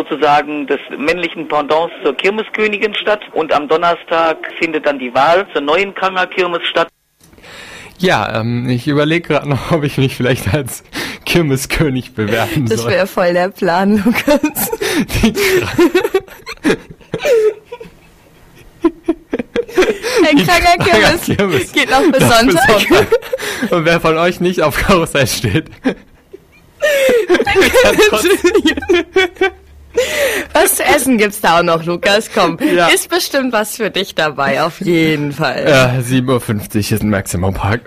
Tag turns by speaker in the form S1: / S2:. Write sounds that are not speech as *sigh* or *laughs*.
S1: sozusagen des männlichen Pendants zur Kirmeskönigin statt und am Donnerstag findet dann die Wahl zur neuen Kanger Kirmes statt.
S2: Ja, ähm, ich überlege gerade noch, ob ich mich vielleicht als Kirmeskönig bewerben soll.
S3: Das wäre voll der Plan, Lukas. Ein kranker Kirmes.
S2: Kirmes.
S3: Geht noch bis
S2: Noch
S3: Sonntag.
S2: Und wer von euch nicht auf Karussell steht, *laughs*
S3: Was zu essen gibt's da auch noch, Lukas? Komm,
S2: Ja.
S3: ist bestimmt was für dich dabei, auf jeden Fall.
S2: äh, 7.50 Uhr ist ein Maximum Park.